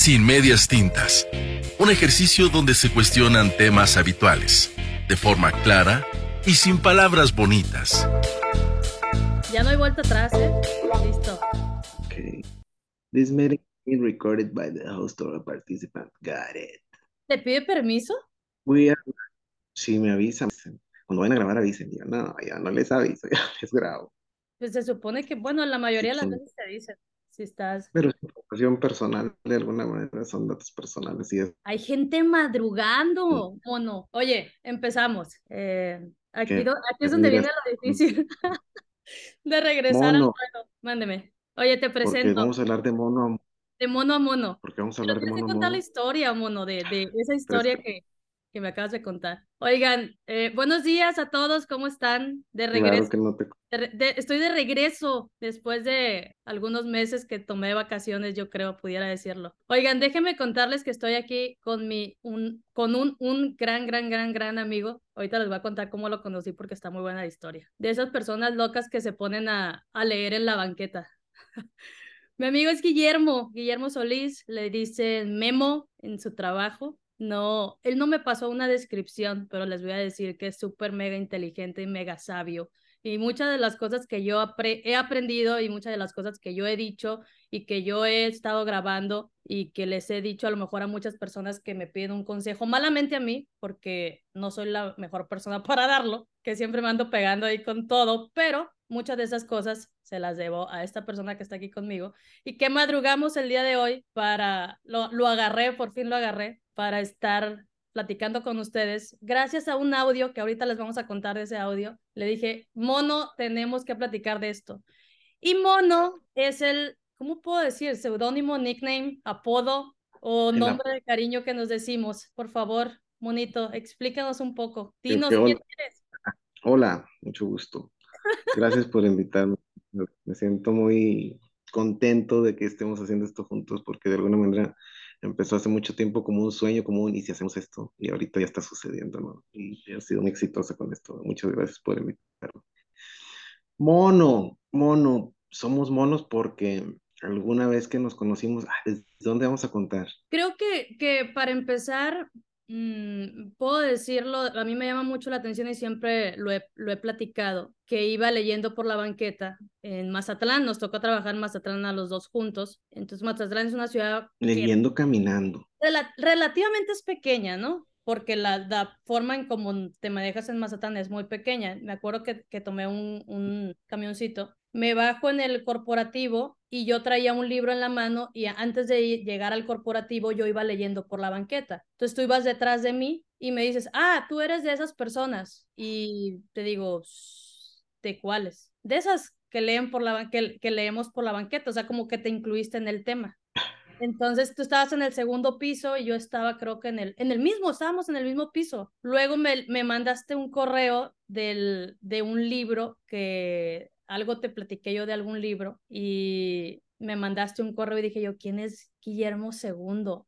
sin medias tintas. Un ejercicio donde se cuestionan temas habituales, de forma clara y sin palabras bonitas. Ya no hay vuelta atrás, ¿eh? Listo. Okay. This meeting is being recorded by the host or a participant. Got it. ¿Te pide permiso? We are... Sí, me avisan. Cuando vayan a grabar avisen. Yo, no, ya no les aviso, ya les grabo. Pues se supone que, bueno, la mayoría de las veces te dicen si estás... Pero es información personal, de alguna manera son datos personales. Y es... Hay gente madrugando, ¿o no? Oye, empezamos. Eh, aquí, es donde viene lo difícil de regresar al Mono. juego. Mándeme. Oye, te Porque presento vamos a hablar de mono a mono. de mono a mono. Porque vamos a Pero hablar de mono a contar la mono. historia, mono, de, de esa historia que, que me acabas de contar. Oigan, eh, buenos días a todos, ¿cómo están? De Claro regreso. que no te... de re- de- estoy de regreso después de algunos meses que tomé vacaciones, yo creo, pudiera decirlo. Oigan, déjenme contarles que estoy aquí con mi, un, con un, un gran, gran, gran, gran amigo. Ahorita les voy a contar cómo lo conocí porque está muy buena la historia. De esas personas locas que se ponen a, a leer en la banqueta. Mi amigo es Guillermo, Guillermo Solís, le dicen Memo en su trabajo. No, él no me pasó una descripción, pero les voy a decir que es súper mega inteligente y mega sabio. Y muchas de las cosas que yo he aprendido y muchas de las cosas que yo he dicho y que yo he estado grabando y que les he dicho a lo mejor a muchas personas que me piden un consejo, malamente a mí, porque no soy la mejor persona para darlo, que siempre me ando pegando ahí con todo, pero muchas de esas cosas se las debo a esta persona que está aquí conmigo y que madrugamos el día de hoy para, lo, lo agarré, por fin lo agarré, para estar platicando con ustedes, gracias a un audio que ahorita les vamos a contar de ese audio, le dije, Mono, tenemos que platicar de esto. Y Mono es el, ¿cómo puedo decir? Seudónimo, nickname, apodo o nombre de cariño que nos decimos. Por favor, Monito, explícanos un poco. Dinos quién eres. Hola, mucho gusto. Gracias por invitarme. Me siento muy contento de que estemos haciendo esto juntos porque de alguna manera empezó hace mucho tiempo como un sueño, como un y si hacemos esto y ahorita ya está sucediendo, ¿no? Y he sido muy exitosa con esto. Muchas gracias por invitarme. Mono, mono, somos monos porque alguna vez que nos conocimos, ah, ¿desde dónde vamos a contar? Creo que, que para empezar, mm, puedo decirlo, a mí me llama mucho la atención y siempre lo he, lo he platicado, que iba leyendo por la banqueta en Mazatlán, nos tocó trabajar en Mazatlán a los dos juntos, entonces Mazatlán es una ciudad que Leyendo caminando. rela- relativamente es pequeña, ¿no? Porque la, la forma en cómo te manejas en Mazatlán es muy pequeña. Me acuerdo que, que tomé un, un camioncito, me bajo en el corporativo y yo traía un libro en la mano y antes de llegar al corporativo yo iba leyendo por la banqueta. Entonces tú ibas detrás de mí y me dices, ah, tú eres de esas personas. Y te digo, "S- ¿de cuáles? De esas que leen por la que, que leemos por la banqueta, o sea, como que te incluiste en el tema. Entonces tú estabas en el segundo piso y yo estaba creo que en el, en el mismo, estábamos en el mismo piso. Luego me, me mandaste un correo del, de un libro que algo te platiqué yo de algún libro y me mandaste un correo y dije yo, ¿quién es Guillermo II?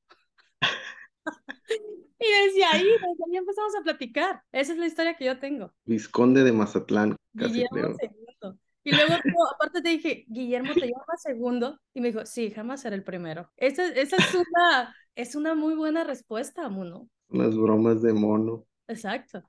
y desde ahí, desde ahí empezamos a platicar. Esa es la historia que yo tengo. Vizconde de Mazatlán, casi Guillermo creo. II. Y luego aparte te dije, Guillermo, ¿te llamas segundo? Y me dijo, sí, jamás será el primero. Esa, esa es una, es una muy buena respuesta, Muno. Unas bromas de mono. Exacto.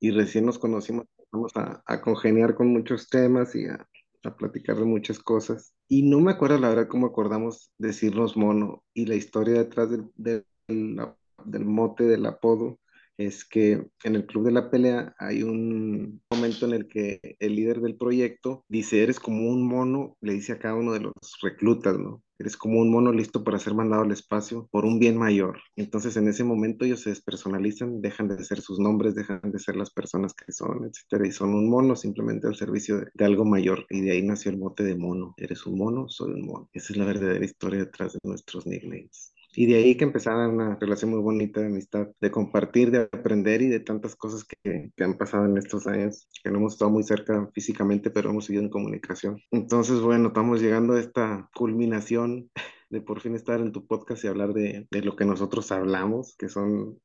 Y recién nos conocimos, vamos a, a congeniar con muchos temas y a, a platicar de muchas cosas. Y no me acuerdo la verdad cómo acordamos decirnos mono y la historia detrás del, del, del mote, del apodo, es que en el Club de la Pelea hay un momento en el que el líder del proyecto dice, eres como un mono, le dice a cada uno de los reclutas, ¿no? Eres como un mono listo para ser mandado al espacio por un bien mayor. Entonces en ese momento ellos se despersonalizan, dejan de ser sus nombres, dejan de ser las personas que son, etcétera, y son un mono simplemente al servicio de, de algo mayor. Y de ahí nació el mote de mono. Eres un mono, soy un mono. Esa es la verdadera historia detrás de nuestros nicknames. Y de ahí que empezaba una relación muy bonita de amistad, de compartir, de aprender y de tantas cosas que, que han pasado en estos años, que no hemos estado muy cerca físicamente, pero hemos seguido en comunicación. Entonces, bueno, estamos llegando a esta culminación de por fin estar en tu podcast y hablar de, de lo que nosotros hablamos, que son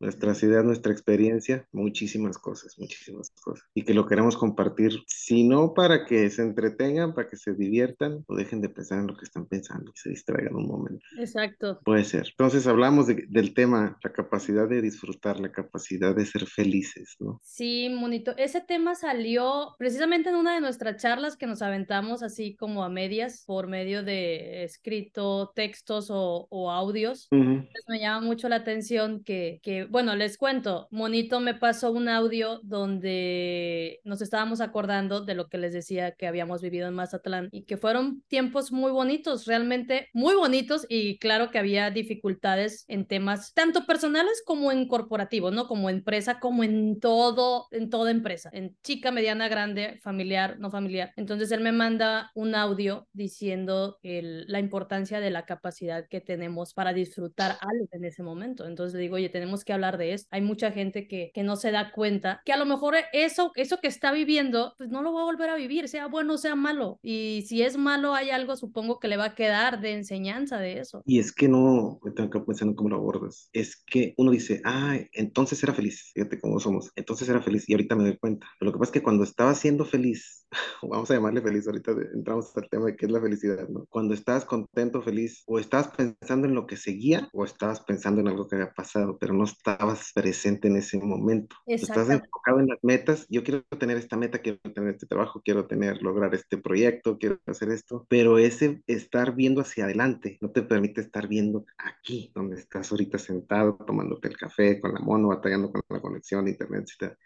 nuestras ideas, nuestra experiencia, muchísimas cosas, muchísimas cosas. Y que lo queremos compartir, si no para que se entretengan, para que se diviertan o dejen de pensar en lo que están pensando y se distraigan un momento. Exacto. Puede ser. Entonces hablamos del tema, la capacidad de disfrutar, la capacidad de ser felices, ¿no? Sí, monito. Ese tema salió precisamente en una de nuestras charlas que nos aventamos así como a medias por medio de escrito, textos o, o audios. me llama mucho la atención que, que, bueno, les cuento, Monito me pasó un audio donde nos estábamos acordando de lo que les decía que habíamos vivido en Mazatlán y que fueron tiempos muy bonitos, realmente muy bonitos y claro que había dificultades en temas tanto personales como en corporativo, ¿no? Como empresa, como en todo, en toda empresa, en chica, mediana, grande, familiar, no familiar. Entonces él me manda un audio diciendo el, la importancia de la capacidad que tenemos para disfrutar algo en ese momento. Entonces le digo, oye, tenemos que hablar de esto. Hay mucha gente que, que no se da cuenta que a lo mejor eso, eso que está viviendo, pues no lo va a volver a vivir, sea bueno o sea malo. Y si es malo, hay algo, supongo que le va a quedar de enseñanza de eso. Y es que no, tengo que pensar en cómo lo abordas. Es que uno dice, ah, entonces era feliz. Fíjate cómo somos. Entonces era feliz y ahorita me doy cuenta. Pero lo que pasa es que cuando estaba siendo feliz, vamos a llamarle feliz, ahorita entramos al tema de qué es la felicidad, ¿no? Cuando estabas contento, feliz, o estabas pensando en lo que seguía, o estabas pensando en algo que había pasado, pero no estabas presente en ese momento. Estás enfocado en las metas, yo quiero tener esta meta, quiero tener este trabajo, quiero tener, lograr este proyecto, quiero hacer esto, pero ese estar viendo hacia adelante no te permite estar viendo aquí, donde estás ahorita sentado, tomándote el café con la mono, batallando con la conexión, internet, etc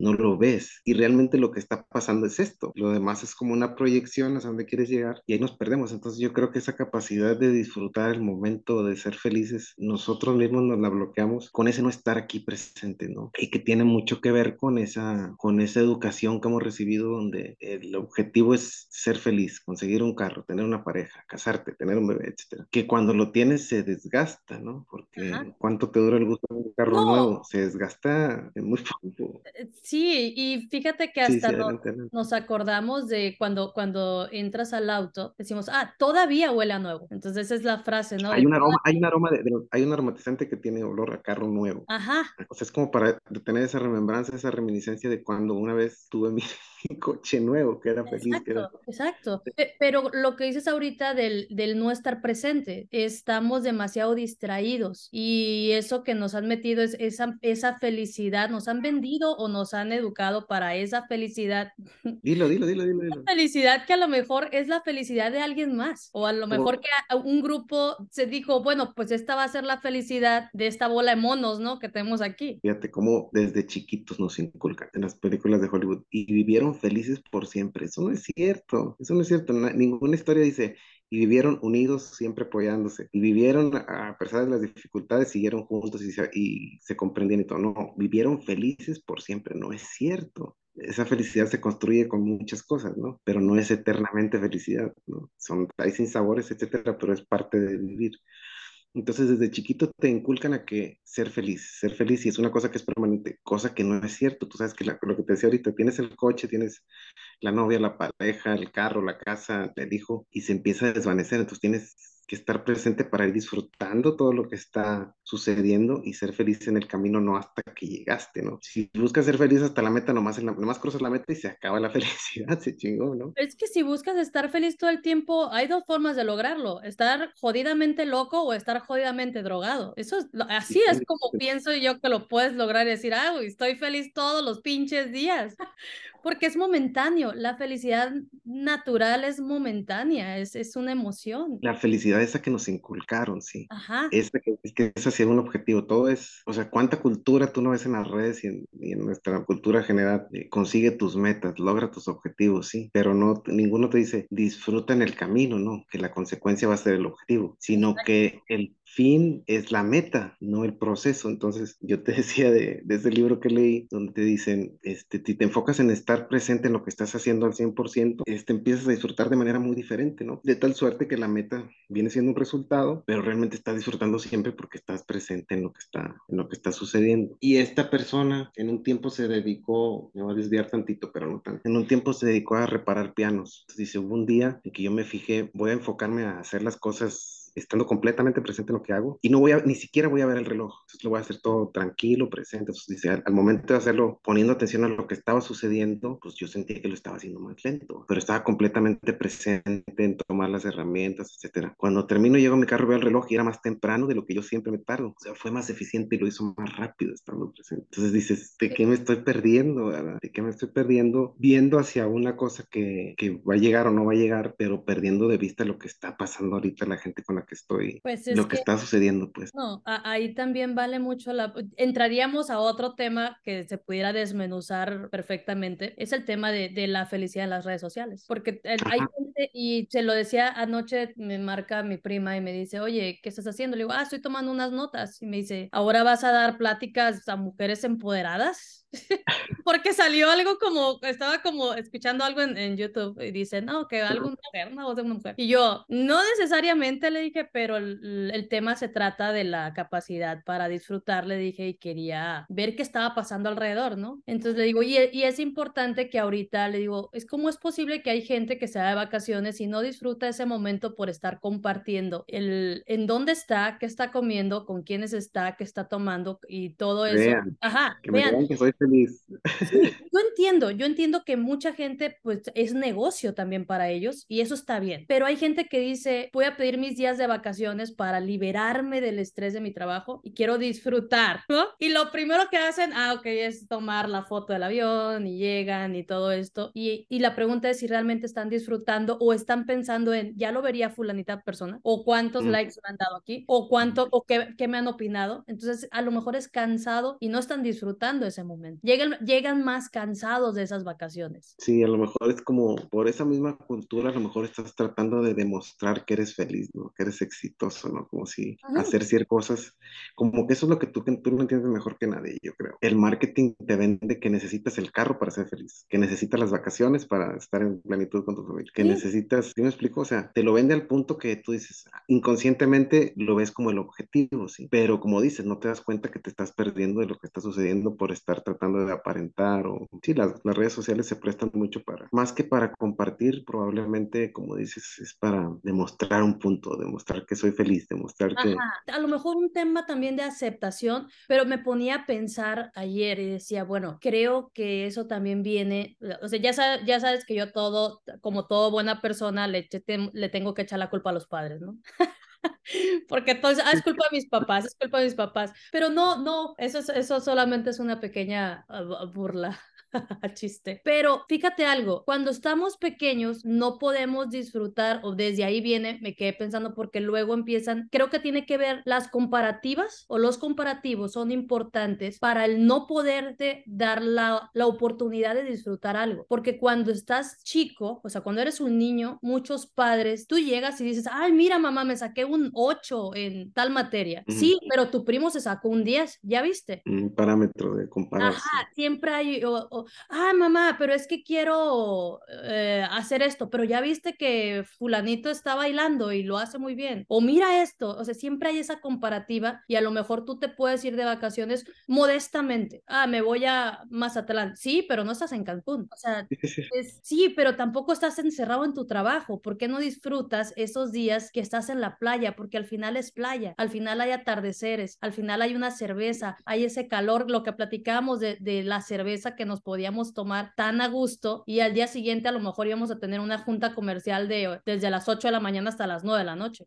no lo ves. Y realmente lo que está pasando es esto. Lo demás es como una proyección hacia donde quieres llegar y ahí nos perdemos. Entonces yo creo que esa capacidad de disfrutar el momento, de ser felices, nosotros mismos nos la bloqueamos con ese no estar aquí presente, ¿no? Y que tiene mucho que ver con esa, con esa educación que hemos recibido donde el objetivo es ser feliz, conseguir un carro, tener una pareja, casarte, tener un bebé, etcétera. Que cuando lo tienes se desgasta, ¿no? Porque ¿cuánto te dura el gusto de un carro nuevo? Se desgasta en muy poco. Sí, y fíjate que hasta nos acordamos de cuando, cuando entras al auto, decimos, ah, todavía huele a nuevo. Entonces esa es la frase, ¿no? Hay un aroma, hay un aroma de, hay un aromatizante que tiene olor a carro nuevo. Ajá. O sea, es como para tener esa remembranza, esa reminiscencia de cuando una vez tuve mi, coche nuevo, que era feliz. Exacto, exacto. Pero lo que dices ahorita del, del no estar presente, estamos demasiado distraídos y eso que nos han metido es esa, esa felicidad, nos han vendido o nos han educado para esa felicidad. Dilo, dilo, dilo, dilo. dilo. Felicidad que a lo mejor es la felicidad de alguien más o a lo mejor que un grupo se dijo, bueno, pues esta va a ser la felicidad de esta bola de monos, ¿no? Que tenemos aquí. Fíjate cómo desde chiquitos nos inculcan en las películas de Hollywood y vivieron felices por siempre. Eso no es cierto, eso no es cierto. ninguna historia dice, y vivieron unidos, siempre apoyándose, y vivieron, a pesar de las dificultades, siguieron juntos y se, y comprendían y todo. No, vivieron felices por siempre, no es cierto. Esa felicidad se construye con muchas cosas, ¿no? Pero no es eternamente felicidad, ¿no? Son, hay sinsabores, etcétera, pero es parte de vivir. Entonces, desde chiquito te inculcan a que ser feliz, ser feliz, y es una cosa que es permanente, cosa que no es cierto. Tú sabes que lo que te decía ahorita, tienes el coche, tienes la novia, la pareja, el carro, la casa, el hijo, y se empieza a desvanecer. Entonces, tienes que estar presente para ir disfrutando todo lo que está sucediendo y ser feliz en el camino, no hasta que llegaste, ¿no? Si buscas ser feliz hasta la meta, nomás, nomás cruzas la meta y se acaba la felicidad, se chingó, ¿no? Es que si buscas estar feliz todo el tiempo, hay dos formas de lograrlo, estar jodidamente loco o estar jodidamente drogado. Eso es, así es como pienso yo que lo puedes lograr y decir, ah, estoy feliz todos los pinches días. Porque es momentáneo, la felicidad natural es momentánea, es, es una emoción. La felicidad esa que nos inculcaron, sí. Ajá. Esa que, es que es hacia un objetivo, todo es, o sea, cuánta cultura tú no ves en las redes y en, y en nuestra cultura general, eh, consigue tus metas, logra tus objetivos, sí, pero no, ninguno te dice, disfruta en el camino, ¿no? Que la consecuencia va a ser el objetivo, sino que el fin es la meta, no el proceso. Entonces, yo te decía de, de ese libro que leí, donde te dicen, este, si te enfocas en estar presente en lo que estás haciendo al 100%, este, empiezas a disfrutar de manera muy diferente, ¿no? De tal suerte que la meta viene siendo un resultado, pero realmente estás disfrutando siempre porque estás presente en lo que está, en lo que está sucediendo. Y esta persona en un tiempo se dedicó, me voy a desviar tantito, pero no tanto, en un tiempo se dedicó a reparar pianos. Entonces dice, hubo un día en que yo me fijé, voy a enfocarme a hacer las cosas estando completamente presente en lo que hago y no voy a, ni siquiera voy a ver el reloj, entonces lo voy a hacer todo tranquilo, presente, entonces dice, al, momento de hacerlo, poniendo atención a lo que estaba sucediendo, pues yo sentía que lo estaba haciendo más lento, pero estaba completamente presente en tomar las herramientas, etcétera. Cuando termino, llego a mi carro, veo el reloj y era más temprano de lo que yo siempre me tardo, o sea, fue más eficiente y lo hizo más rápido estando presente. Entonces dices, ¿de qué me estoy perdiendo? ¿verdad? ¿De qué me estoy perdiendo? Viendo hacia una cosa que, que va a llegar o no va a llegar, pero perdiendo de vista lo que está pasando ahorita la gente con la que estoy, Pues es lo que, que está sucediendo, pues. no, ahí también vale mucho la... Entraríamos a otro tema que se pudiera desmenuzar perfectamente, es el tema de, de la felicidad en las redes sociales, porque hay gente, y se lo decía anoche, me marca mi prima y me dice, oye, ¿qué estás haciendo? Le digo, ah, estoy tomando unas notas, y me dice, ¿ahora vas a dar pláticas a mujeres empoderadas? Porque salió algo como, estaba como escuchando algo en, en YouTube y dice, no, que algo una mujer, una voz de una mujer. Y yo, no necesariamente le dije, pero el, el tema se trata de la capacidad para disfrutar, le dije, y quería ver qué estaba pasando alrededor, ¿no? Entonces le digo, y, y es importante que ahorita, le digo, es como es posible que hay gente que se va de vacaciones y no disfruta ese momento por estar compartiendo el, en dónde está, qué está comiendo, con quiénes está, qué está tomando y todo eso. Vean, Ajá, que me vean que soy feliz. Sí, yo entiendo, yo entiendo que mucha gente pues es negocio también para ellos y eso está bien, pero hay gente que dice, voy a pedir mis días de vacaciones para liberarme del estrés de mi trabajo y quiero disfrutar, ¿no? Y lo primero que hacen, ah, ok, es tomar la foto del avión y llegan y todo esto y, y la pregunta es si realmente están disfrutando o están pensando en, ya lo vería fulanita persona o cuántos Mm. likes me han dado aquí o cuánto o qué, qué me han opinado, entonces a lo mejor es cansado y no están disfrutando ese momento. Llegan, llegan más cansados de esas vacaciones. Sí, a lo mejor es como por esa misma cultura, a lo mejor estás tratando de demostrar que eres feliz, ¿no? Que eres exitoso, ¿no? Como si Ajá. hacer ciertas cosas, como que eso es lo que tú, que tú lo entiendes mejor que nadie, yo creo. El marketing te vende que necesitas el carro para ser feliz, que necesitas las vacaciones para estar en plenitud con tu familia, que Sí. necesitas, ¿sí me explico? O sea, te lo vende al punto que tú dices, inconscientemente lo ves como el objetivo, ¿sí? Pero como dices, no te das cuenta que te estás perdiendo de lo que está sucediendo por estar tratando de aparentar o... Sí, las, las redes sociales se prestan mucho para, más que para compartir, probablemente, como dices, es para demostrar un punto, demostrar que soy feliz, demostrar que... Ajá. A lo mejor un tema también de aceptación, pero me ponía a pensar ayer y decía, bueno, creo que eso también viene, o sea, ya, sa- ya sabes que yo todo, como toda buena persona, le, le tengo que echar la culpa a los padres, ¿no? Porque entonces, ah, es culpa de mis papás, es culpa de mis papás. Pero no, no, eso, es- eso solamente es una pequeña ah, bu- burla, chiste. Pero fíjate algo, cuando estamos pequeños no podemos disfrutar, o desde ahí viene, me quedé pensando, porque luego empiezan, creo que tiene que ver las comparativas o los comparativos son importantes para el no poderte dar la, la oportunidad de disfrutar algo. Porque cuando estás chico, o sea, cuando eres un niño, muchos padres, tú llegas y dices, ay, mira, mamá, me saqué un 8 en tal materia. Sí, pero tu primo se sacó un 10, ¿ya viste? Un parámetro de compararse. Ajá, siempre hay, o, o, ah, mamá, pero es que quiero eh, hacer esto, pero ya viste que fulanito está bailando y lo hace muy bien. O mira esto, o sea, siempre hay esa comparativa y a lo mejor tú te puedes ir de vacaciones modestamente. Ah, me voy a Mazatlán. Sí, pero no estás en Cancún. O sea, Sí, es, pero tampoco estás encerrado en tu trabajo. ¿Por qué no disfrutas esos días que estás en la playa? Porque al final es playa, al final hay atardeceres, al final hay una cerveza, hay ese calor, lo que platicábamos de, de la cerveza que nos podíamos tomar tan a gusto y al día siguiente a lo mejor íbamos a tener una junta comercial de desde las 8 de la mañana hasta las 9 de la noche.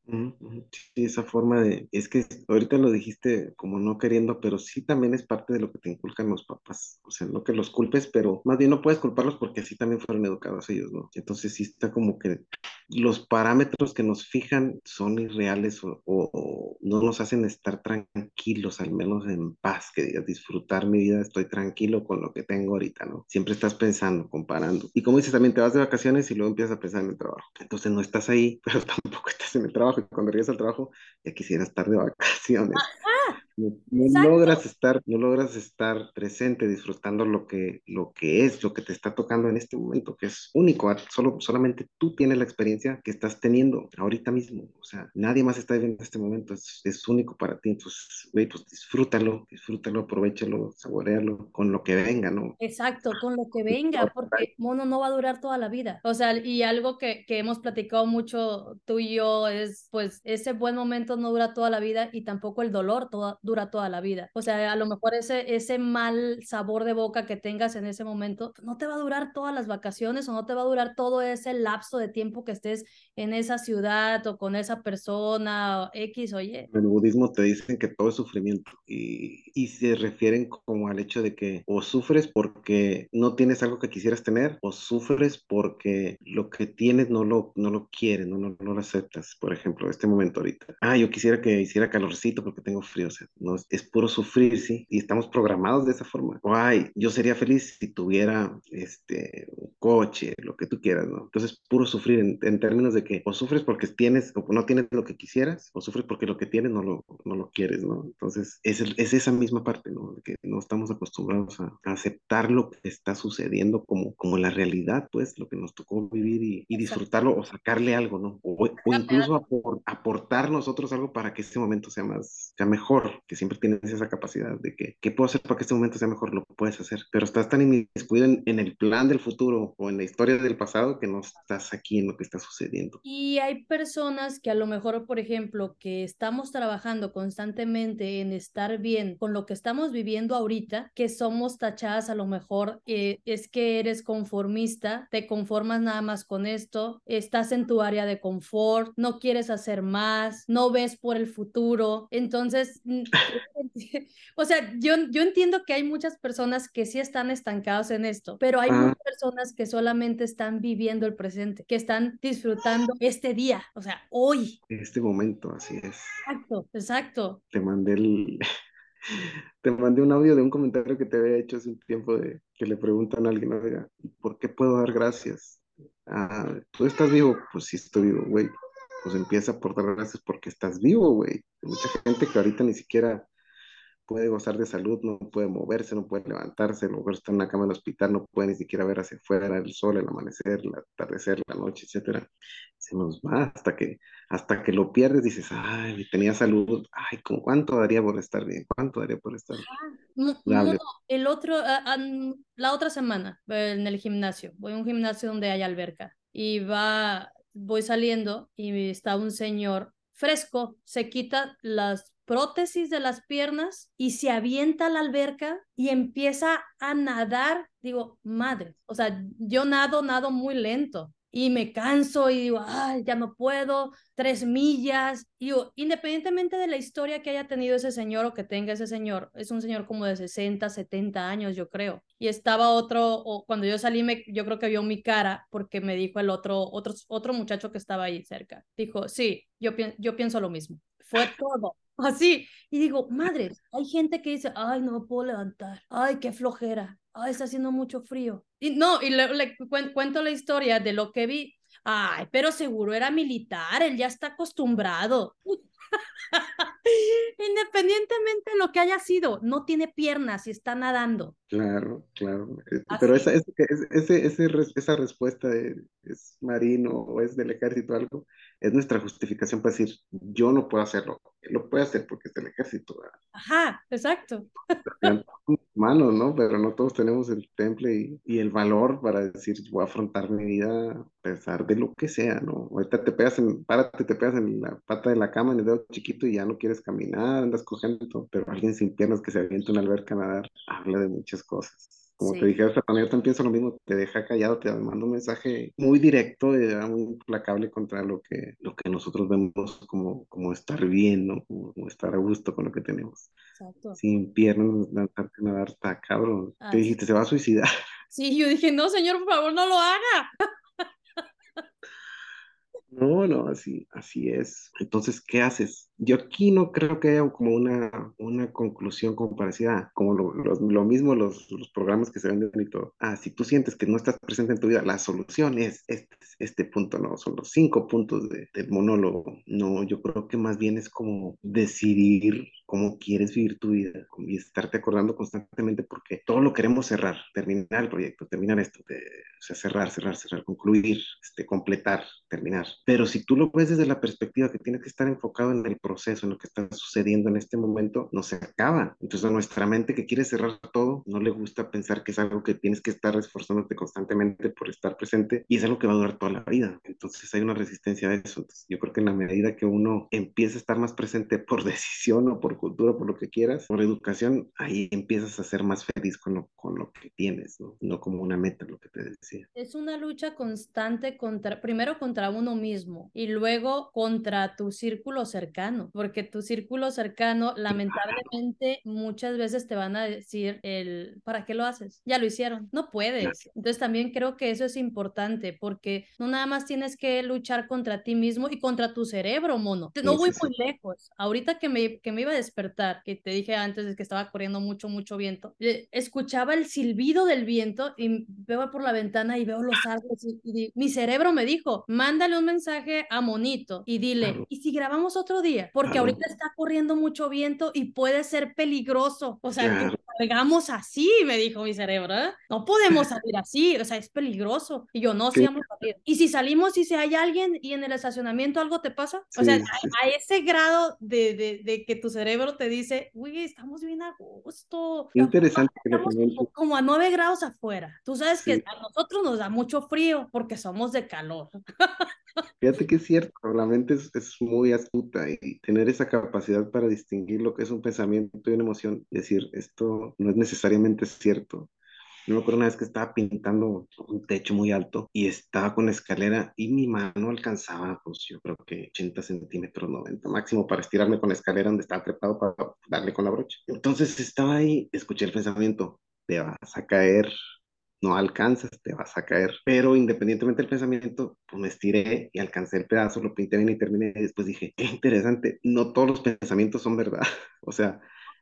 Sí, esa forma de, es que ahorita lo dijiste como no queriendo, pero sí también es parte de lo que te inculcan los papás. O sea, no que los culpes, pero más bien no puedes culparlos porque así también fueron educados ellos, ¿no? Entonces sí está como que los parámetros que nos fijan son irreales o- o no nos hacen estar tranquilos, al menos en paz, que digas, disfrutar mi vida, estoy tranquilo con lo que tengo ahorita, ¿no? Siempre estás pensando, comparando. Y como dices, también te vas de vacaciones y luego empiezas a pensar en el trabajo. Entonces no estás ahí, pero tampoco estás en el trabajo. Y cuando regresas al trabajo, ya quisieras estar de vacaciones. no, logras estar, no logras estar presente disfrutando lo que, lo que es, lo que te está tocando en este momento, que es único. Ah, solo, solamente tú tienes la experiencia que estás teniendo ahorita mismo. O sea, nadie más está viviendo este momento, es, es único para ti. Entonces, güey, pues disfrútalo, disfrútalo, aprovechalo, saborealo con lo que venga, ¿no? Exacto, con lo que venga, porque mono no va a durar toda la vida. O sea, y algo que, que hemos platicado mucho tú y yo es, pues, ese buen momento no dura toda la vida y tampoco el dolor toda, dura toda la vida. O sea, a lo mejor ese, ese mal sabor de boca que tengas en ese momento no te va a durar todas las vacaciones o no te va a durar todo ese lapso de tiempo que estés en esa ciudad o con esa persona o X o. En el budismo te dicen que todo es sufrimiento y, y se refieren como al hecho de que o sufres porque no tienes algo que quisieras tener o sufres porque lo que tienes no lo, no lo quieres, no, no, no lo aceptas. Por ejemplo, este momento ahorita. Ah, yo quisiera que hiciera calorcito porque tengo frío. O sea, no, es puro sufrir, ¿sí? Y estamos programados de esa forma. ay, yo sería feliz si tuviera este, un coche, lo que tú quieras, ¿no? Entonces, puro sufrir en, en términos de que o sufres porque tienes o no tienes lo que quisieras o sufres porque lo que tienes no lo, no lo quieres, ¿no? Entonces, es, es esa misma parte, ¿no? Que no estamos acostumbrados a, aceptar lo que está sucediendo como, como la realidad, pues, lo que nos tocó vivir y, y disfrutarlo o sacarle algo, ¿no? O, o incluso aportar nosotros algo para que este momento sea más, sea mejor, que siempre tienes esa capacidad de que, ¿qué puedo hacer para que este momento sea mejor? Lo puedes hacer, pero estás tan inmiscuido en, en el plan del futuro o en la historia del pasado que no estás aquí en lo que está sucediendo. Y hay personas que a lo mejor, por ejemplo, que estamos trabajando constantemente en estar bien con lo que estamos viviendo ahorita, que somos tachadas a lo mejor, eh, es que eres conformista, te conformas nada más con esto, estás en tu área de confort, no quieres hacer más, no ves por el futuro. Entonces, o sea, yo, yo entiendo que hay muchas personas que sí están estancados en esto, pero hay muchas personas que solamente están viviendo el presente, que están disfrutando este día, o sea, hoy. Este momento, así es. Exacto, exacto. Te mandé el... Te mandé un audio de un comentario que te había hecho hace un tiempo de que le preguntan a alguien, oiga, ¿por qué puedo dar gracias? Ah, ¿tú estás vivo? Pues sí estoy vivo, güey. Pues empieza por dar gracias porque estás vivo, güey. Hay mucha gente que ahorita ni siquiera puede gozar de salud, no puede moverse, no puede levantarse, a lo mejor está en una cama del hospital, no puede ni siquiera ver hacia afuera el sol, el amanecer, el atardecer, la noche, etcétera. Se nos va hasta que, hasta que lo pierdes, dices, ay, tenía salud, ay, ¿cuánto daría por estar bien? ¿Cuánto daría por estar bien? no, el otro, la otra semana en el gimnasio, voy a un gimnasio donde hay alberca y va, voy saliendo y está un señor fresco, se quita las prótesis de las piernas y se avienta a la alberca y empieza a nadar. Digo, madre, o sea, yo nado, nado muy lento y me canso y digo, ay, ya no puedo, tres millas. Y digo, independientemente de la historia que haya tenido ese señor o que tenga ese señor, es un señor como de 60, 70 años, yo creo. Y estaba otro, o cuando yo salí, me, yo creo que vio mi cara porque me dijo el otro, otro, otro muchacho que estaba ahí cerca. Dijo, sí, yo, yo pienso lo mismo. Fue todo. Así. Y digo, madre, hay gente que dice, ay, no me puedo levantar. Ay, qué flojera. Ay, está haciendo mucho frío. Y no, y le, cuento la historia de lo que vi. Ay, pero seguro era militar, él ya está acostumbrado. Independientemente de lo que haya sido, no tiene piernas y está nadando. Claro, claro. Eh, pero esa, ese, ese, esa respuesta de es marino o es del ejército o algo, es nuestra justificación para decir, yo no puedo hacerlo. Él lo puede hacer porque es del ejército. Ajá, exacto. Humanos, ¿no? Pero no todos tenemos el temple y, y, el valor para decir, voy a afrontar mi vida a pesar de lo que sea, ¿no? Ahorita te pegas en, párate, te pegas en la pata de la cama, en el dedo chiquito y ya no quieres caminar, andas cogiendo todo. Pero alguien sin piernas que se avienta una alberca a nadar, habla de muchas cosas. Como te dije, hasta yo también pienso lo mismo, te deja callado, te manda un mensaje muy directo, y muy implacable contra lo que, lo que nosotros vemos como, como estar bien, ¿no? Como, estar a gusto con lo que tenemos. Exacto. Sin piernas, lanzarte a nadar, está cabrón. te dijiste, se va a suicidar. Sí, yo dije, no, señor, por favor, no lo haga. No, no, así, así es. Entonces, ¿qué haces? Yo aquí no creo que haya como una, una conclusión como parecida, como lo, lo, mismo los, los, programas que se venden y todo. Ah, si tú sientes que no estás presente en tu vida, la solución es este, este punto, no, son los cinco puntos de, del monólogo. No, yo creo que más bien es como decidir cómo quieres vivir tu vida y estarte acordando constantemente porque todo lo queremos cerrar, terminar el proyecto, terminar esto, o sea, cerrar, cerrar, cerrar, concluir, este, completar, terminar. Pero si tú lo ves desde la perspectiva que tienes que estar enfocado en el proceso, en lo que está sucediendo en este momento, no se acaba. Entonces a nuestra mente que quiere cerrar todo, no le gusta pensar que es algo que tienes que estar esforzándote constantemente por estar presente y es algo que va a durar toda la vida. Entonces hay una resistencia a eso. Entonces, yo creo que en la medida que uno empieza a estar más presente por decisión o por cultura, por lo que quieras, por educación, ahí empiezas a ser más feliz con lo, con lo que tienes, ¿no? No como una meta, lo que te decía. Es una lucha constante contra, primero contra uno mismo y luego contra tu círculo cercano, porque tu círculo cercano, lamentablemente, muchas veces te van a decir el, ¿para qué lo haces? Ya lo hicieron, no puedes. Entonces también creo que eso es importante porque no nada más tienes que luchar contra ti mismo y contra tu cerebro, mono. No voy muy lejos. Ahorita que me, que me iba a despertar, que te dije antes de que estaba corriendo mucho, mucho viento, eh, escuchaba el silbido del viento y veo por la ventana y veo los árboles y, mi cerebro me dijo, mándale un mensaje a Monito y dile, ¿y si grabamos otro día? Porque ahorita está corriendo mucho viento y puede ser peligroso. O sea, que salgamos así, me dijo mi cerebro, ¿eh? No podemos salir así, o sea, es peligroso. Y yo, no, sí vamos a salir. Y si salimos y si hay alguien y en el estacionamiento algo te pasa, o sea, a, ese grado de, de, de, que tu cerebro te dice, uy, estamos bien a gusto. Interesante. como a 9 grados afuera. Tú sabes que a nosotros nos da mucho frío porque somos de calor. Fíjate que es cierto, la mente es, es, muy astuta y tener esa capacidad para distinguir lo que es un pensamiento y una emoción, decir, esto no es necesariamente cierto, yo me acuerdo una vez que estaba pintando un techo muy alto y estaba con la escalera y mi mano alcanzaba, pues yo creo que 80 centímetros, 90 máximo para estirarme con la escalera donde estaba trepado para darle con la brocha. Entonces estaba ahí, escuché el pensamiento, te vas a caer, no alcanzas, te vas a caer. Pero independientemente del pensamiento, pues me estiré y alcancé el pedazo, lo pinté bien y terminé. Y después dije, qué interesante, no todos los pensamientos son verdad. o sea,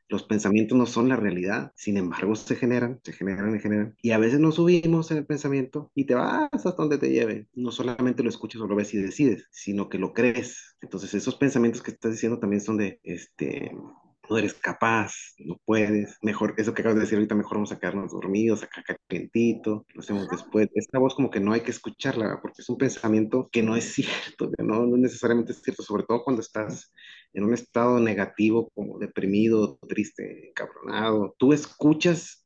los pensamientos no son la realidad, sin embargo se generan, se generan y generan. Y a veces nos subimos en el pensamiento y te vas hasta donde te lleve. No solamente lo escuchas o lo ves y decides, sino que lo crees. Entonces esos pensamientos que estás diciendo también son de, este, no eres capaz, no puedes, mejor, eso que acabas de decir ahorita, mejor vamos a quedarnos dormidos, acá calientito, lo hacemos después. Esta voz como que no hay que escucharla, porque es un pensamiento que no es cierto, que no, no necesariamente es cierto, sobre todo cuando estás en un estado negativo, como deprimido, triste, encabronado. Tú escuchas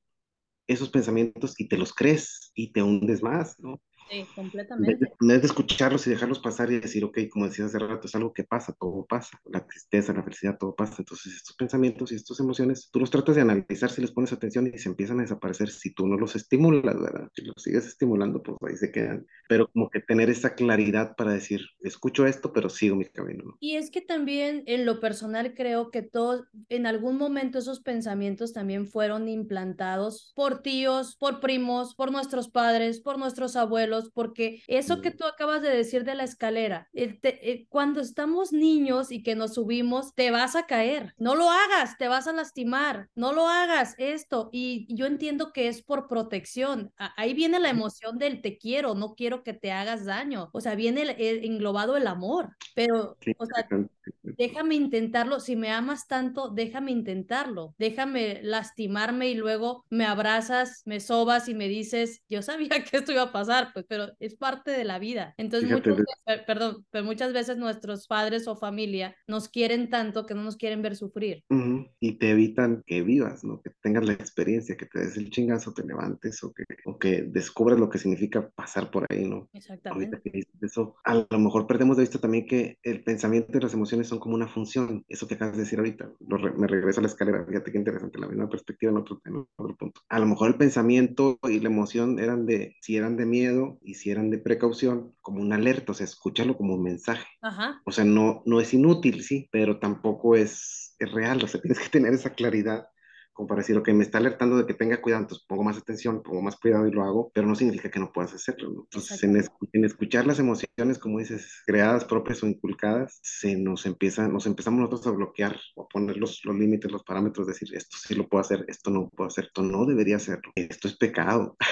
esos pensamientos y te los crees y te hundes más, ¿no? Sí, completamente. No es de escucharlos y dejarlos pasar y decir, ok, como decías hace rato, es algo que pasa, todo pasa. La tristeza, la felicidad, todo pasa. Entonces, estos pensamientos y estas emociones, tú los tratas de analizar si les pones atención y se empiezan a desaparecer si tú no los estimulas, ¿verdad? Si los sigues estimulando, pues ahí se quedan. Pero como que tener esa claridad para decir, escucho esto, pero sigo mi camino. Y es que también en lo personal creo que todos, en algún momento esos pensamientos también fueron implantados por tíos, por primos, por nuestros padres, por nuestros abuelos porque eso que tú acabas de decir de la escalera, eh, eh, cuando estamos niños y que nos subimos, te vas a caer, no lo hagas, te vas a lastimar, no lo hagas esto. Y yo entiendo que es por protección. Ahí viene la emoción del te quiero, no quiero que te hagas daño. O sea, viene englobado el amor, pero, o sea, déjame intentarlo. Si me amas tanto, déjame intentarlo. Déjame lastimarme y luego me abrazas, me sobas y me dices, yo sabía que esto iba a pasar, pues pero es parte de la vida. Entonces, perdón, pero muchas veces nuestros padres o familia nos quieren tanto que no nos quieren ver sufrir. Y te evitan que vivas, ¿no? Que tengas la experiencia, que te des el chingazo, te levantes o que, o que descubras lo que significa pasar por ahí, ¿no? Exactamente. eso, a lo mejor perdemos de vista también que el pensamiento y las emociones son como una función. Eso que acabas de decir ahorita, me regreso a la escalera, fíjate qué interesante, la misma perspectiva en otro, en otro punto. A lo mejor el pensamiento y la emoción eran de, si eran de miedo, hicieran de precaución como una alerta, o sea, escúchalo como un mensaje. O sea, no, no es inútil, sí, pero tampoco es, es real, o sea, tienes que tener esa claridad como para decir, ok, me está alertando de que tenga cuidado, entonces pongo más atención, pongo más cuidado y lo hago, pero no significa que no puedas hacerlo, ¿no? Entonces, en, en, escuchar las emociones, como dices, creadas, propias o inculcadas, se nos empieza, nos empezamos nosotros a bloquear o a poner los, los límites, los parámetros, decir, esto sí lo puedo hacer, esto no puedo hacer, esto no debería hacerlo, esto es pecado.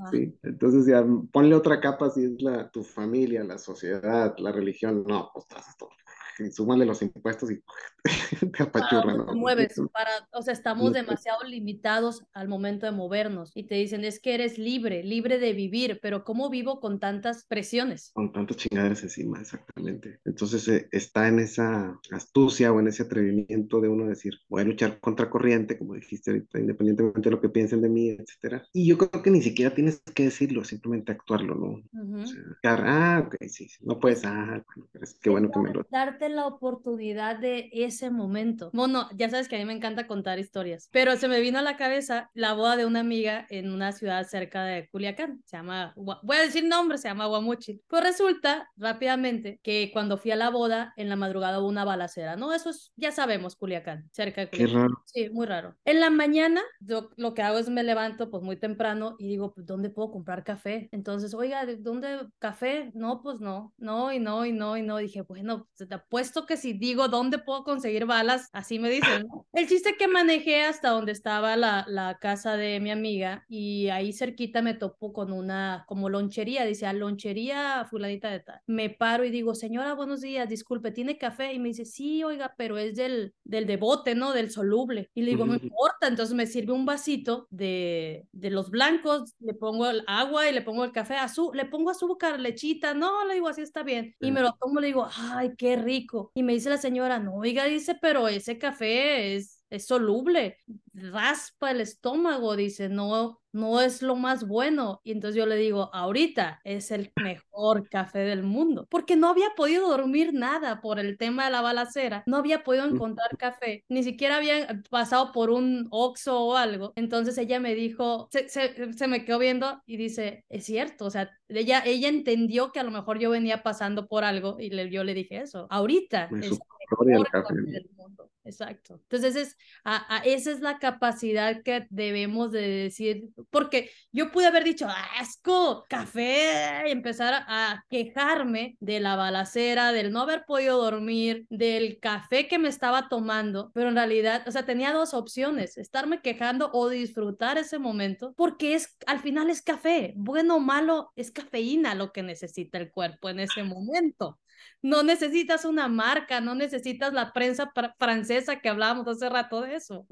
Ah. ¿Sí? Entonces ya ponle otra capa si es la, tu familia, la sociedad, la religión, no, pues esto y súmale los impuestos y te apachurran. ¿no? mueves, para, o sea, estamos demasiado limitados al momento de movernos y te dicen, es que eres libre, libre de vivir, pero ¿cómo vivo con tantas presiones? Con tantas chingaderas encima, exactamente. Entonces eh, está en esa astucia o en ese atrevimiento de uno decir, voy a luchar contra corriente, como dijiste ahorita, independientemente de lo que piensen de mí, etcétera. Y yo creo que ni siquiera tienes que decirlo, simplemente actuarlo, ¿no? o sea, ah, ok, sí, sí, no puedes, ah, bueno, es que bueno que me lo... Darte la oportunidad de ese momento. Bueno, ya sabes que a mí me encanta contar historias, pero se me vino a la cabeza la boda de una amiga en una ciudad cerca de Culiacán. Se llama, voy a decir nombre, se llama Guamuchi. Pues resulta rápidamente que cuando fui a la boda, en la madrugada hubo una balacera, ¿no? Eso es, ya sabemos, Culiacán, cerca de Culiacán. Qué raro. Sí, muy raro. En la mañana, yo lo que hago es me levanto pues muy temprano y digo, pues, ¿dónde puedo comprar café? Entonces, oiga, ¿dónde café? No, pues no, no, y no, y no, y no. Dije, bueno, te apuesto que si digo dónde puedo conseguir balas, así me dicen. El chiste que manejé hasta donde estaba la, la casa de mi amiga y ahí cerquita me topo con una como lonchería, dice, a ah, lonchería fulanita de tal. Me paro y digo, señora, buenos días, disculpe, ¿tiene café? Y me dice, sí, oiga, pero es del, del de bote, ¿no? Del soluble. Y le digo, no importa, entonces me sirve un vasito de, de los blancos, le pongo el agua y le pongo el café, azul, le pongo azúcar, lechita, no, le digo, así está bien. Y me lo tomo, le digo, ay, qué rico. Y me dice la señora, no, oiga, dice, pero ese café es, es soluble, raspa el estómago, dice, no, no es lo más bueno. Y entonces yo le digo, ahorita es el mejor café del mundo, porque no había podido dormir nada por el tema de la balacera, no había podido encontrar café, ni siquiera había pasado por un Oxxo o algo. Entonces ella me dijo, se, se, me quedó viendo y dice, es cierto, o sea, ella, ella entendió que a lo mejor yo venía pasando por algo y le, yo le dije eso, ahorita es el mejor café del mundo. Exacto. Entonces, es, a, esa es la capacidad que debemos de decir, porque yo pude haber dicho, asco, café, y empezar a quejarme de la balacera, del no haber podido dormir, del café que me estaba tomando, pero en realidad, o sea, tenía dos opciones, estarme quejando o disfrutar ese momento, porque es, al final es café, bueno o malo, es cafeína lo que necesita el cuerpo en ese momento no necesitas una marca, no necesitas la prensa francesa que hablábamos hace rato de eso.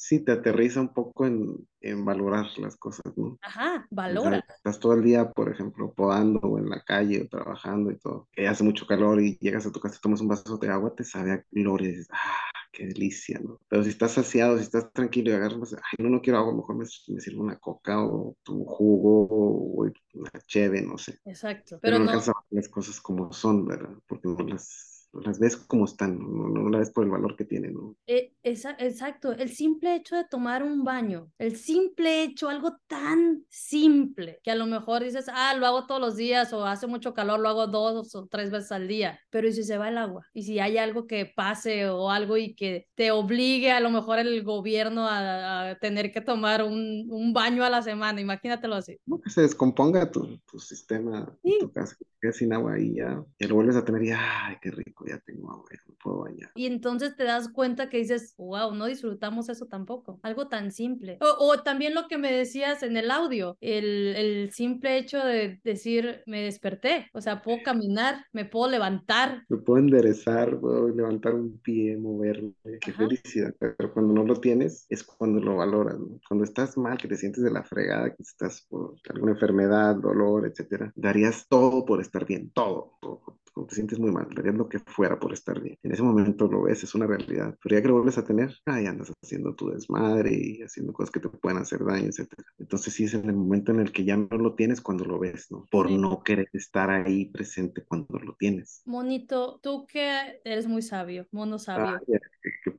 Sí, te aterriza un poco en, en valorar las cosas, ¿no? Ajá, valora. estás todo el día, por ejemplo, podando o en la calle o trabajando y todo, que hace mucho calor y llegas a tu casa, tomas un vaso de agua, te sabe a gloria y dices, ah, qué delicia, ¿no? Pero si estás saciado, si estás tranquilo y agarras, ay, no, no quiero agua, mejor me, me sirvo una coca o un jugo o una cheve, no sé. Exacto. Pero, no, no... las cosas como son, ¿verdad? Porque no las las ves como están, no, no la ves por el valor que tienen. ¿no? Eh, exacto, el simple hecho de tomar un baño, el simple hecho, algo tan simple, que a lo mejor dices, ah, lo hago todos los días o hace mucho calor, lo hago dos o tres veces al día, pero ¿y si se va el agua? ¿Y si hay algo que pase o algo y que te obligue a lo mejor el gobierno a, tener que tomar un, un, baño a la semana? Imagínatelo así. No, que se descomponga tu, tu sistema, tu casa, que sin agua y ya, y lo vuelves a tener y, ay, qué rico ya tengo agua, me puedo bañar. Y entonces te das cuenta que dices, wow, no disfrutamos eso tampoco, algo tan simple. O, también lo que me decías en el audio, el, el, simple hecho de decir, me desperté, o sea, puedo caminar, me puedo levantar. Me puedo enderezar, puedo levantar un pie, moverme, qué felicidad. Pero cuando no lo tienes, es cuando lo valoras. Cuando estás mal, que te sientes de la fregada, que estás por alguna enfermedad, dolor, etcétera, darías todo por estar bien, todo, todo cuando te sientes muy mal, darías lo que fuera por estar bien. En ese momento lo ves, es una realidad. Pero ya que lo vuelves a tener, ahí andas haciendo tu desmadre y haciendo cosas que te pueden hacer daño, etc. Entonces sí es en el momento en el que ya no lo tienes cuando lo ves, ¿no? Por no querer estar ahí presente cuando lo tienes. Monito, tú que eres muy sabio, mono sabio.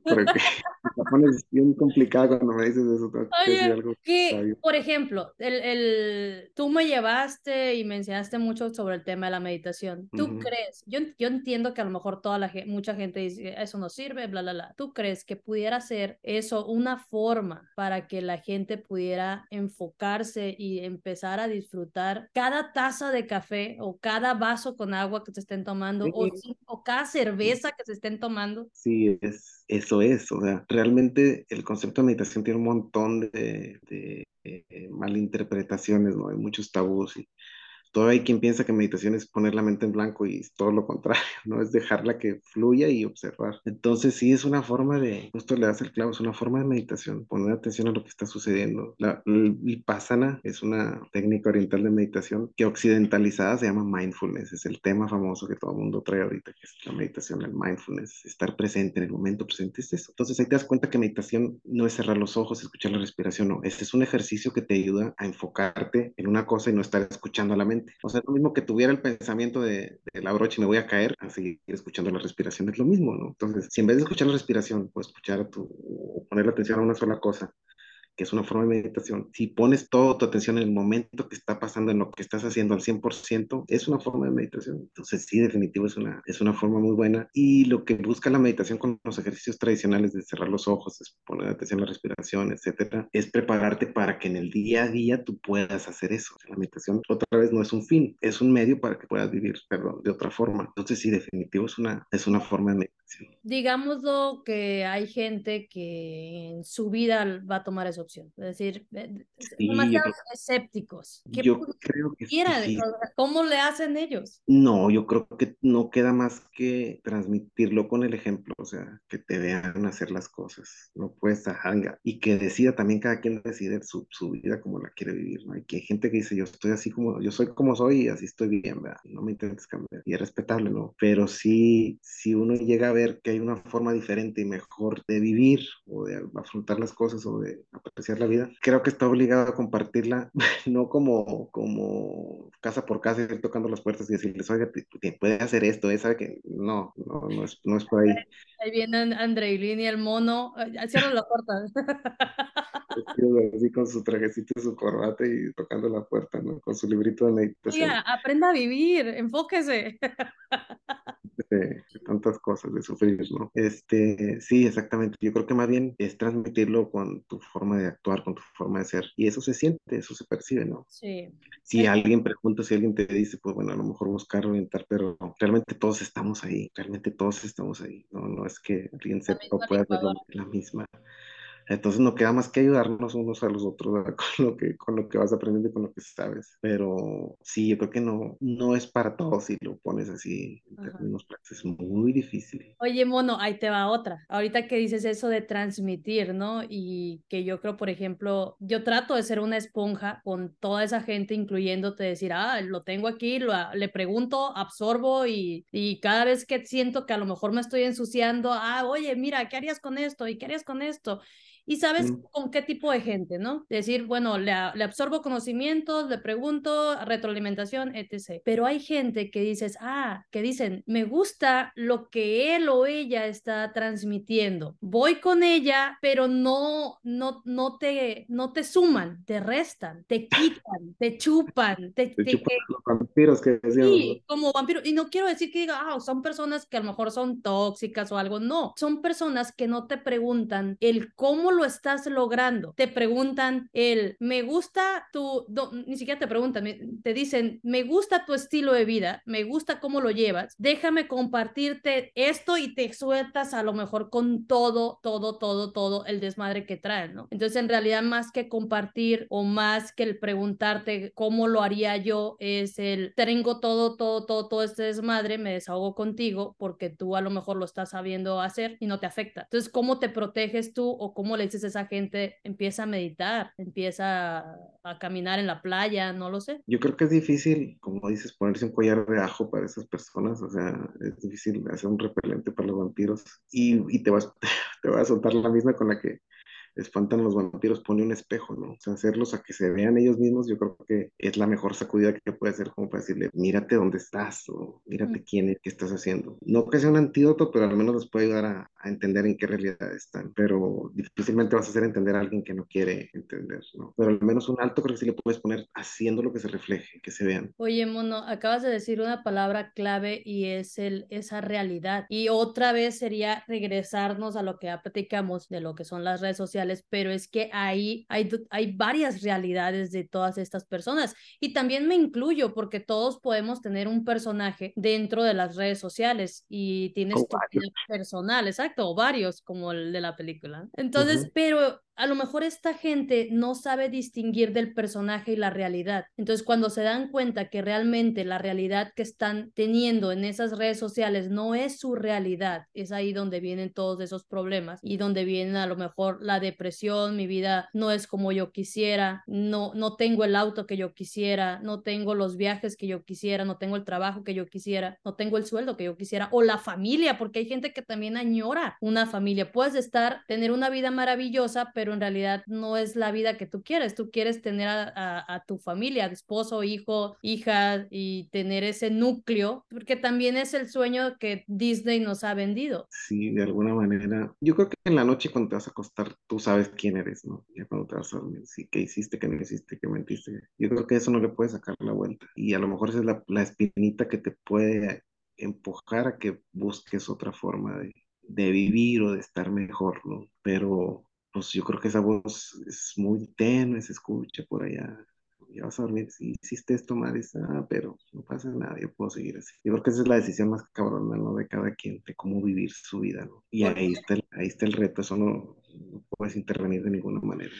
pones bien complicada cuando me dices eso. Oye, que, por ejemplo, el, el, tú me llevaste y me enseñaste mucho sobre el tema de la meditación. ¿Tú crees? Yo, yo entiendo que a lo mejor toda la mucha gente dice, eso no sirve, bla, bla, bla. ¿Tú crees que pudiera ser eso una forma para que la gente pudiera enfocarse y empezar a disfrutar cada taza de café o cada vaso con agua que se estén tomando o, o cada cerveza que se estén tomando? Sí, es, eso es. O sea, realmente el concepto de meditación tiene un montón de, de, eh, malinterpretaciones, ¿no? Hay muchos tabús y Todavía hay quien piensa que meditación es poner la mente en blanco y es todo lo contrario, ¿no? Es dejarla que fluya y observar. Entonces sí es una forma de, justo le das el clavo, es una forma de meditación, poner atención a lo que está sucediendo. La, vipassana es una técnica oriental de meditación que occidentalizada se llama mindfulness, es el tema famoso que todo el mundo trae ahorita, que es la meditación, el mindfulness, estar presente en el momento presente, es eso. Entonces ahí te das cuenta que meditación no es cerrar los ojos, escuchar la respiración, no, este es un ejercicio que te ayuda a enfocarte en una cosa y no estar escuchando a la mente o sea, es lo mismo que tuviera el pensamiento de, la brocha y me voy a caer, a seguir escuchando la respiración, es lo mismo, ¿no? Entonces, si en vez de escuchar la respiración, pues escuchar tu, o poner la atención a una sola cosa, que es una forma de meditación, si pones toda tu atención en el momento que está pasando, en lo que estás haciendo al 100%, es una forma de meditación. Entonces, sí, definitivo, es una, es una forma muy buena. Y lo que busca la meditación con los ejercicios tradicionales de cerrar los ojos, es poner atención a la respiración, etcétera, es prepararte para que en el día a día tú puedas hacer eso. La meditación, otra vez, no es un fin, es un medio para que puedas vivir, perdón, de otra forma. Entonces, sí, definitivo, es una, es una forma de meditación. Digámoslo que hay gente que en su vida va a tomar eso opción. Es decir, demasiados escépticos. yo creo que sí. ¿Cómo le hacen ellos? No, yo creo que no queda más que transmitirlo con el ejemplo, o sea, que te vean hacer las cosas, no puedes ajanga, y que decida también cada quien decide su, su, vida como la quiere vivir, ¿no? Hay que hay gente que dice, yo estoy así como, yo soy como soy y así estoy bien, ¿verdad? No me intentes cambiar, y es respetable, ¿no? Pero sí, si uno llega a ver que hay una forma diferente y mejor de vivir o de afrontar las cosas o de apreciar la vida, creo que está obligado a compartirla, no como, como casa por casa, ir tocando las puertas y decirles, oiga, puede hacer esto, ¿eh? ¿sabe que no, no, no es, no es por ahí. Ahí viene Andreilín y el mono, cierra la puerta. Así con su trajecito y su corbata y tocando la puerta, ¿no? Con su librito de meditación. aprenda a vivir, enfóquese. De, tantas cosas, de sufrir, ¿no? Este, sí, exactamente. Yo creo que más bien es transmitirlo con tu forma de actuar, con tu forma de ser. Y eso se siente, eso se percibe, ¿no? Sí. Si alguien pregunta, si alguien te dice, pues bueno, a lo mejor buscar orientar, pero realmente todos estamos ahí, realmente todos estamos ahí. No, no es que alguien sepa o pueda hacerlo la misma. Entonces no queda más que ayudarnos unos a los otros con lo que, con lo que vas aprendiendo y con lo que sabes. Pero sí, yo creo que no, no es para todos si lo pones así en términos prácticos. Es muy difícil. Oye, Mono, ahí te va otra. Ahorita que dices eso de transmitir, ¿no? Y que yo creo, por ejemplo, yo trato de ser una esponja con toda esa gente, incluyéndote, decir, ah, lo tengo aquí, lo, le pregunto, absorbo y, y cada vez que siento que a lo mejor me estoy ensuciando, ah, oye, mira, ¿qué harías con esto? ¿Y qué harías con esto? Y sabes mm. con qué tipo de gente, ¿no? Decir, bueno, le, le, absorbo conocimientos, le pregunto, retroalimentación, etc. Pero hay gente que dices, ah, que dicen, me gusta lo que él o ella está transmitiendo. Voy con ella, pero no, no, no te, no te suman, te restan, te quitan, te chupan, te, te, chupan vampiros que Sí, como vampiros. Y no quiero decir que diga, ah, son personas que a lo mejor son tóxicas o algo. No, son personas que no te preguntan el cómo lo estás logrando? Te preguntan el, me gusta tu, ni siquiera te preguntan, te dicen, me gusta tu estilo de vida, me gusta cómo lo llevas, déjame compartirte esto y te sueltas a lo mejor con todo, todo, todo, todo el desmadre que traen, ¿no? Entonces, en realidad, más que compartir o más que el preguntarte cómo lo haría yo, es el, tengo todo, todo, todo, todo este desmadre, me desahogo contigo porque tú a lo mejor lo estás sabiendo hacer y no te afecta. Entonces, ¿cómo te proteges tú o cómo le dices a esa gente empieza a meditar, empieza a, caminar en la playa, no lo sé. Yo creo que es difícil, como dices, ponerse un collar de ajo para esas personas, o sea, es difícil hacer un repelente para los vampiros y, y te, vas, te vas a soltar la misma con la que espantan los vampiros, pone un espejo, ¿no? O sea, hacerlos a que se vean ellos mismos, yo creo que es la mejor sacudida que puede hacer como para decirle, mírate dónde estás o mírate quién es, qué estás haciendo. No que sea un antídoto, pero al menos les puede ayudar a, a entender en qué realidad están, pero difícilmente vas a hacer entender a alguien que no quiere entender, ¿no? Pero al menos un alto creo que sí le puedes poner haciendo lo que se refleje, que se vean. Oye, Mono, acabas de decir una palabra clave y es el, esa realidad. Y otra vez sería regresarnos a lo que ya platicamos de lo que son las redes sociales, pero es que ahí hay, hay varias realidades de todas estas personas. Y también me incluyo porque todos podemos tener un personaje dentro de las redes sociales y tienes tu vida personal, exacto, o varios como el de la película. Entonces, pero a lo mejor esta gente no sabe distinguir del personaje y la realidad. Entonces, cuando se dan cuenta que realmente la realidad que están teniendo en esas redes sociales no es su realidad, es ahí donde vienen todos esos problemas y donde viene a lo mejor la depresión, mi vida no es como yo quisiera, no no tengo el auto que yo quisiera, no tengo los viajes que yo quisiera, no tengo el trabajo que yo quisiera, no tengo el sueldo que yo quisiera o la familia, porque hay gente que también añora una familia. Puedes estar tener una vida maravillosa, pero pero en realidad no es la vida que tú quieres. Tú quieres tener a, tu familia, esposo, hijo, hija y tener ese núcleo, porque también es el sueño que Disney nos ha vendido. Sí, de alguna manera. Yo creo que en la noche cuando te vas a acostar, tú sabes quién eres, ¿no? Ya cuando te vas a dormir, sí, qué hiciste, qué no hiciste, qué mentiste. Yo creo que eso no le puedes sacar la vuelta. Y a lo mejor esa es la, la espinita que te puede empujar a que busques otra forma de, de vivir o de estar mejor, ¿no? Pero pues yo creo que esa voz es muy tenue, se escucha por allá. Ya vas a dormir, si hiciste esto mal, ah, pero no pasa nada, yo puedo seguir así. Yo creo que esa es la decisión más cabrona, ¿no? De cada quien, de cómo vivir su vida, ¿no? Y ahí está, el, ahí está el reto, eso no, no puedes intervenir de ninguna manera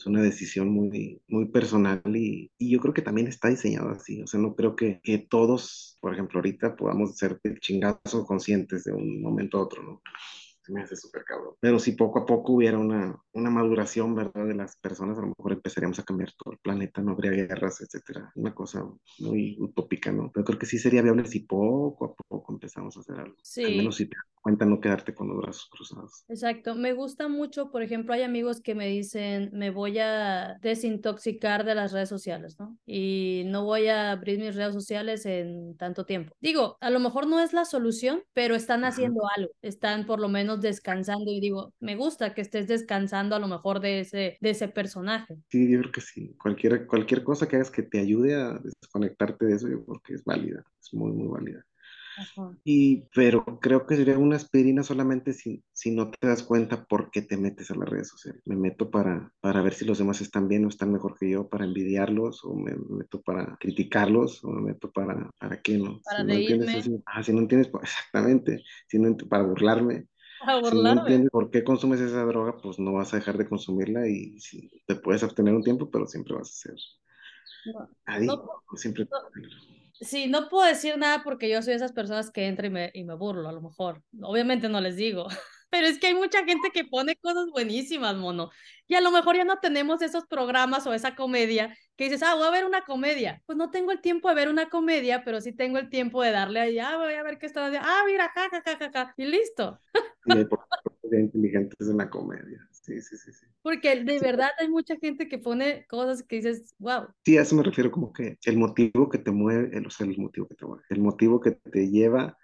es una decisión muy, muy personal y, y, yo creo que también está diseñado así. O sea, no creo que, que todos, por ejemplo, ahorita podamos ser chingazo conscientes de un momento a otro, ¿no? Me hace súper cabrón. Pero si poco a poco hubiera una, una maduración, ¿verdad? De las personas, a lo mejor empezaríamos a cambiar todo el planeta, no habría guerras, etcétera. Una cosa muy utópica, ¿no? Pero creo que sí sería viable si poco a poco empezamos a hacer algo. Sí. Al menos si te cuenta no quedarte con los brazos cruzados. Exacto. Me gusta mucho, por ejemplo, hay amigos que me dicen, me voy a desintoxicar de las redes sociales, ¿no? Y no voy a abrir mis redes sociales en tanto tiempo. Digo, a lo mejor no es la solución, pero están haciendo algo. Están por lo menos descansando y digo, me gusta que estés descansando a lo mejor de ese, de ese personaje. Sí, yo creo que sí. Cualquier, cualquier cosa que hagas que te ayude a desconectarte de eso, yo creo que es válida, es muy, muy válida. Y, pero creo que sería una aspirina solamente si, si no te das cuenta por qué te metes a las redes sociales. Me meto para, para ver si los demás están bien o están mejor que yo, para envidiarlos, o me meto para criticarlos, o me meto para, ¿para qué no? Para si no entiendes ah, si no entiendes, pues, exactamente, si no, para burlarme. Si no entiendes por qué consumes esa droga, pues no vas a dejar de consumirla y si, te puedes abstener un tiempo, pero siempre vas a ser no, siempre. Sí, no puedo decir nada porque yo soy de esas personas que entra y me, y me burlo, a lo mejor. Obviamente no les digo, pero es que hay mucha gente que pone cosas buenísimas, mono. Y a lo mejor ya no tenemos esos programas o esa comedia que dices, ah, voy a ver una comedia. Pues no tengo el tiempo de ver una comedia, pero sí tengo el tiempo de darle ahí, ah, voy a ver qué está haciendo. Ah, mira, ja, ja, ja, ja, y listo. Inteligentes en la comedia. Sí, sí, sí, sí. Porque de verdad hay mucha gente que pone cosas que dices, wow. Sí, a eso me refiero como que el motivo que te mueve, el, o sea, el motivo que te mueve, el motivo que te lleva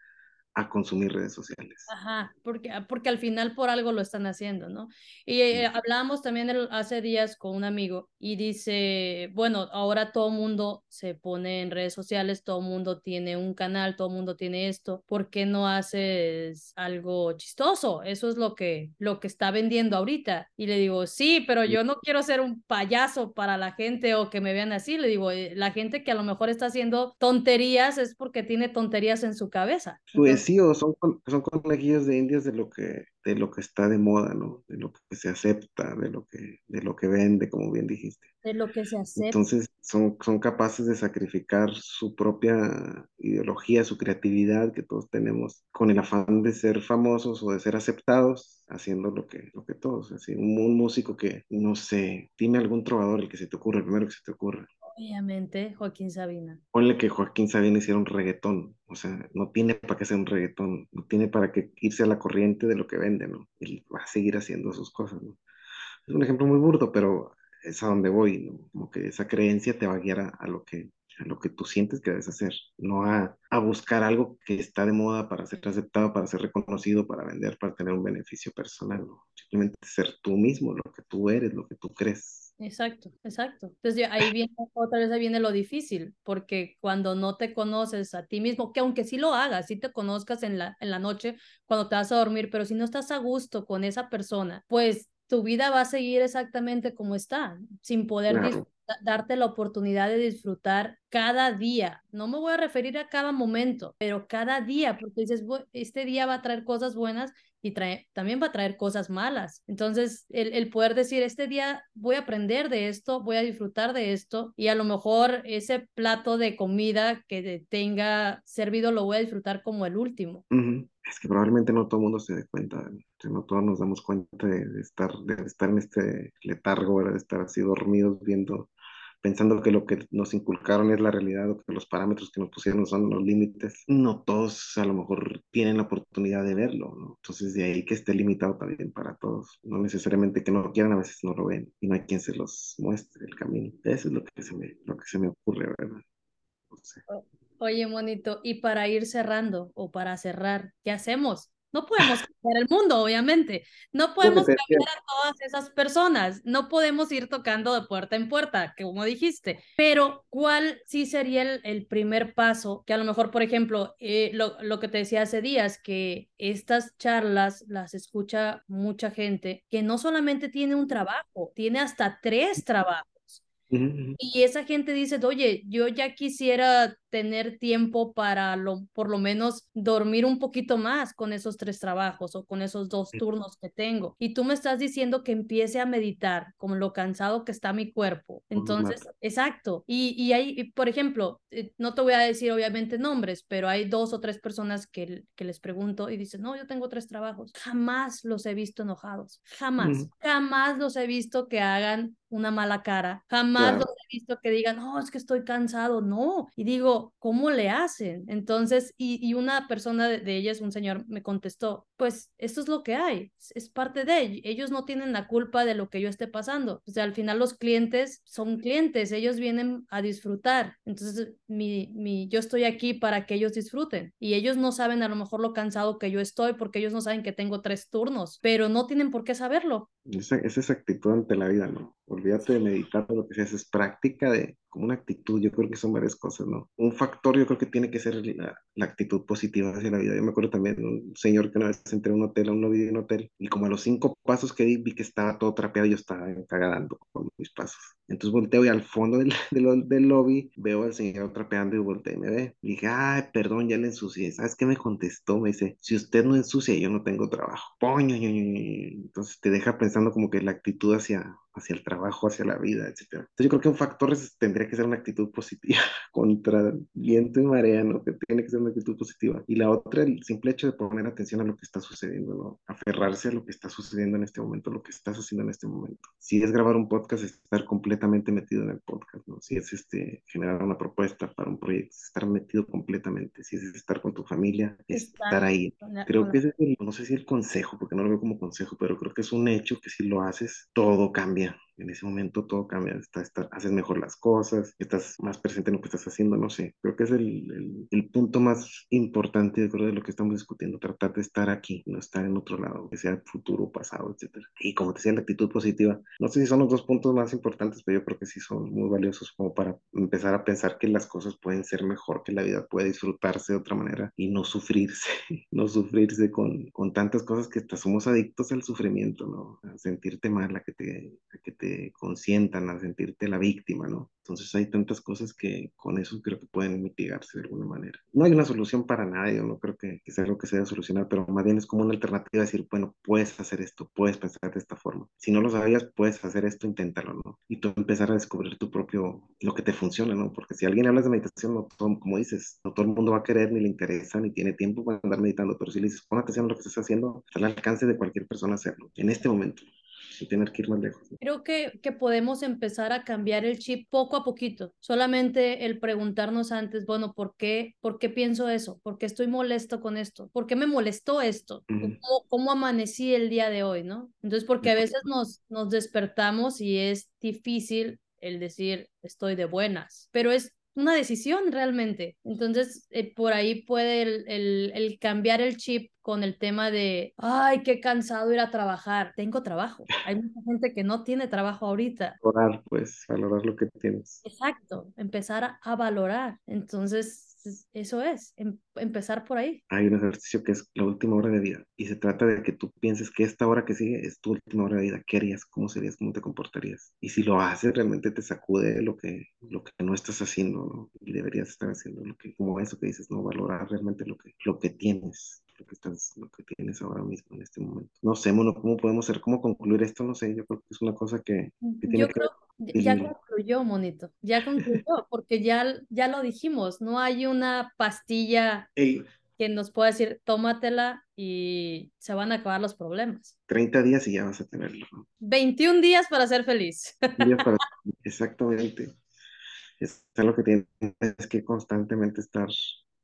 a consumir redes sociales. Ajá, porque, ah, porque al final por algo lo están haciendo, ¿no? Y eh, hablábamos también hace días con un amigo y dice, bueno, ahora todo mundo se pone en redes sociales, todo mundo tiene un canal, todo mundo tiene esto, ¿por qué no haces algo chistoso? Eso es lo que, lo que está vendiendo ahorita. Y le digo, sí, pero yo no quiero ser un payaso para la gente o que me vean así. Le digo, eh, la gente que a lo mejor está haciendo tonterías es porque tiene tonterías en su cabeza. Pues sí, o son, son conejillos de indias de lo que de lo que está de moda, ¿no? De lo que se acepta, de lo que, de lo que vende, como bien dijiste. De lo que se acepta. Entonces son, son capaces de sacrificar su propia ideología, su creatividad que todos tenemos, con el afán de ser famosos o de ser aceptados, haciendo lo que, lo que todos. Así, un, un músico que, no sé, dime algún trovador, el que se te ocurra, el primero que se te ocurra. Obviamente, Joaquín Sabina. Ponle que Joaquín Sabina hiciera un reggaetón, o sea, no tiene para qué ser un reggaetón, no tiene para qué irse a la corriente de lo que vende, ¿no? Él va a seguir haciendo sus cosas, ¿no? Es un ejemplo muy burdo, pero es a donde voy, ¿no? Como que esa creencia te va a guiar a, lo que a lo que tú sientes que debes hacer, no a, a buscar algo que está de moda para ser aceptado, para ser reconocido, para vender, para tener un beneficio personal, ¿no? simplemente ser tú mismo, lo que tú eres, lo que tú crees. Exacto, exacto. Entonces ahí viene, otra vez ahí viene lo difícil, porque cuando no te conoces a ti mismo, que aunque sí lo hagas, sí te conozcas en la, en la noche cuando te vas a dormir, pero si no estás a gusto con esa persona, pues tu vida va a seguir exactamente como está, sin poder Claro. darte la oportunidad de disfrutar cada día. No me voy a referir a cada momento, pero cada día, porque dices, este día va a traer cosas buenas y trae, también va a traer cosas malas. Entonces, el, el, poder decir, este día voy a aprender de esto, voy a disfrutar de esto y a lo mejor ese plato de comida que tenga servido lo voy a disfrutar como el último. Es que probablemente no todo el mundo se dé cuenta, no todos nos damos cuenta de, estar, de estar en este letargo, de estar así dormidos viendo pensando que lo que nos inculcaron es la realidad o que los parámetros que nos pusieron son los límites, no todos a lo mejor tienen la oportunidad de verlo, ¿no? Entonces de ahí que esté limitado también para todos, no necesariamente que no lo quieran, a veces no lo ven y no hay quien se los muestre el camino. Eso es lo que se me, lo que se me ocurre, ¿verdad? No sé. Oye, monito, y para ir cerrando o para cerrar, ¿qué hacemos? No podemos cambiar el mundo, obviamente. No podemos cambiar a todas esas personas. No podemos ir tocando de puerta en puerta, como dijiste. Pero, ¿cuál sí sería el, el primer paso? Que a lo mejor, por ejemplo, eh, lo, lo, que te decía hace días, que estas charlas las escucha mucha gente que no solamente tiene un trabajo, tiene hasta tres trabajos. Uh -huh. Y esa gente dice, oye, yo ya quisiera tener tiempo para lo, por lo menos dormir un poquito más con esos tres trabajos o con esos dos turnos que tengo. Y tú me estás diciendo que empiece a meditar con lo cansado que está mi cuerpo. Entonces, exacto. Y, y hay, por ejemplo, no te voy a decir obviamente nombres, pero hay dos o tres personas que, que les pregunto y dicen, no, yo tengo tres trabajos. Jamás los he visto enojados. Jamás. Uh -huh. Jamás los he visto que hagan una mala cara. Jamás Claro. Visto que digan, no, es que estoy cansado. No. Y digo, ¿cómo le hacen? Entonces, y, y una persona de, de, ellas, un señor, me contestó, pues esto es lo que hay, es, es parte de ellos. Ellos no tienen la culpa de lo que yo esté pasando. O sea, al final los clientes son clientes, ellos vienen a disfrutar. Entonces, mi, mi, yo estoy aquí para que ellos disfruten. Y ellos no saben a lo mejor lo cansado que yo estoy porque ellos no saben que tengo tres turnos, pero no tienen por qué saberlo. Esa, esa es actitud ante la vida, ¿no? Olvídate de meditar, lo que sea, es práctica de como una actitud, yo creo que son varias cosas, ¿no? Un factor yo creo que tiene que ser la, la actitud positiva hacia la vida. Yo me acuerdo también de un señor que una vez entré a un hotel, a un lobby de un hotel, y como a los cinco pasos que di, vi que estaba todo trapeado y yo estaba cagadando con mis pasos. Entonces volteo y al fondo del, del, del, lobby veo al señor trapeando y volteo y me ve. Y dije, ay, perdón, ya le ensucié. ¿Sabes qué me contestó? Me dice, si usted no ensucia, yo no tengo trabajo. Poño, Entonces te deja pensando como que la actitud hacia, hacia el trabajo, hacia la vida, etc. Entonces yo creo que un factor es, tendría que ser una actitud positiva contra viento y marea, ¿no? Que tiene que ser una actitud positiva. Y la otra, el simple hecho de poner atención a lo que está sucediendo, ¿no? Aferrarse a lo que está sucediendo en este momento, lo que estás haciendo en este momento. Si es grabar un podcast, es estar completamente metido en el podcast, ¿no? Si es este, generar una propuesta para un proyecto, es estar metido completamente. Si es estar con tu familia, es estar ahí. Creo que ese es el, no sé si el consejo, porque no lo veo como consejo, pero creo que es un hecho que si lo haces, todo cambia en ese momento todo cambia, está, está, haces mejor las cosas, estás más presente en lo que estás haciendo, no sé, creo que es el, el, el punto más importante de, de lo que estamos discutiendo, tratar de estar aquí, no estar en otro lado, que sea futuro, pasado, etc. Y como te decía, la actitud positiva, no sé si son los dos puntos más importantes, pero yo creo que sí son muy valiosos como para empezar a pensar que las cosas pueden ser mejor, que la vida puede disfrutarse de otra manera y no sufrirse, no sufrirse con, con tantas cosas que hasta somos adictos al sufrimiento, ¿no? A sentirte mal, a que te, a que te consientan, a sentirte la víctima, ¿no? Entonces hay tantas cosas que con eso creo que pueden mitigarse de alguna manera. No hay una solución para nadie, yo no creo que, que sea algo que se deba solucionar, pero más bien es como una alternativa decir, bueno, puedes hacer esto, puedes pensar de esta forma. Si no lo sabías, puedes hacer esto, inténtalo, ¿no? Y tú empezar a descubrir tu propio, lo que te funciona, ¿no? Porque si alguien hablas de meditación, no todo, como dices, no todo el mundo va a querer, ni le interesa, ni tiene tiempo para andar meditando, pero si le dices, pon atención a lo que estás haciendo, está al alcance de cualquier persona hacerlo, en este momento sin tener que ir más lejos. Creo que, que podemos empezar a cambiar el chip poco a poquito. Solamente el preguntarnos antes, bueno, ¿por qué, ¿por qué pienso eso? ¿Por qué estoy molesto con esto? ¿Por qué me molestó esto? Uh -huh. ¿Cómo, ¿Cómo, amanecí el día de hoy, no? Entonces, porque a veces nos, nos despertamos y es difícil el decir estoy de buenas, pero es una decisión realmente. Entonces, eh, por ahí puede el, el, el cambiar el chip con el tema de, ay, qué cansado ir a trabajar. Tengo trabajo. Hay mucha gente que no tiene trabajo ahorita. Valorar, pues, valorar lo que tienes. Exacto, empezar a, a valorar. Entonces, eso es, em, empezar por ahí. Hay un ejercicio que es la última hora de vida y se trata de que tú pienses que esta hora que sigue es tu última hora de vida. ¿Qué harías? ¿Cómo serías? ¿Cómo te comportarías? Y si lo haces, realmente te sacude lo que, lo que no estás haciendo. Y deberías estar haciendo lo que, como eso que dices, ¿no? Valorar realmente lo que, lo que tienes lo que estás, lo que tienes ahora mismo en este momento. No sé, Mono, ¿cómo podemos hacer? ¿Cómo concluir esto? No sé, yo creo que es una cosa que, que tiene Yo que creo, ya concluyó, monito, ya concluyó, porque ya, ya lo dijimos, no hay una pastilla Ey, que nos pueda decir, tómatela y se van a acabar los problemas. 30 días y ya vas a tenerlo. ¿no? 21 días para ser feliz. Para- Exactamente. Es lo que tienes que constantemente estar,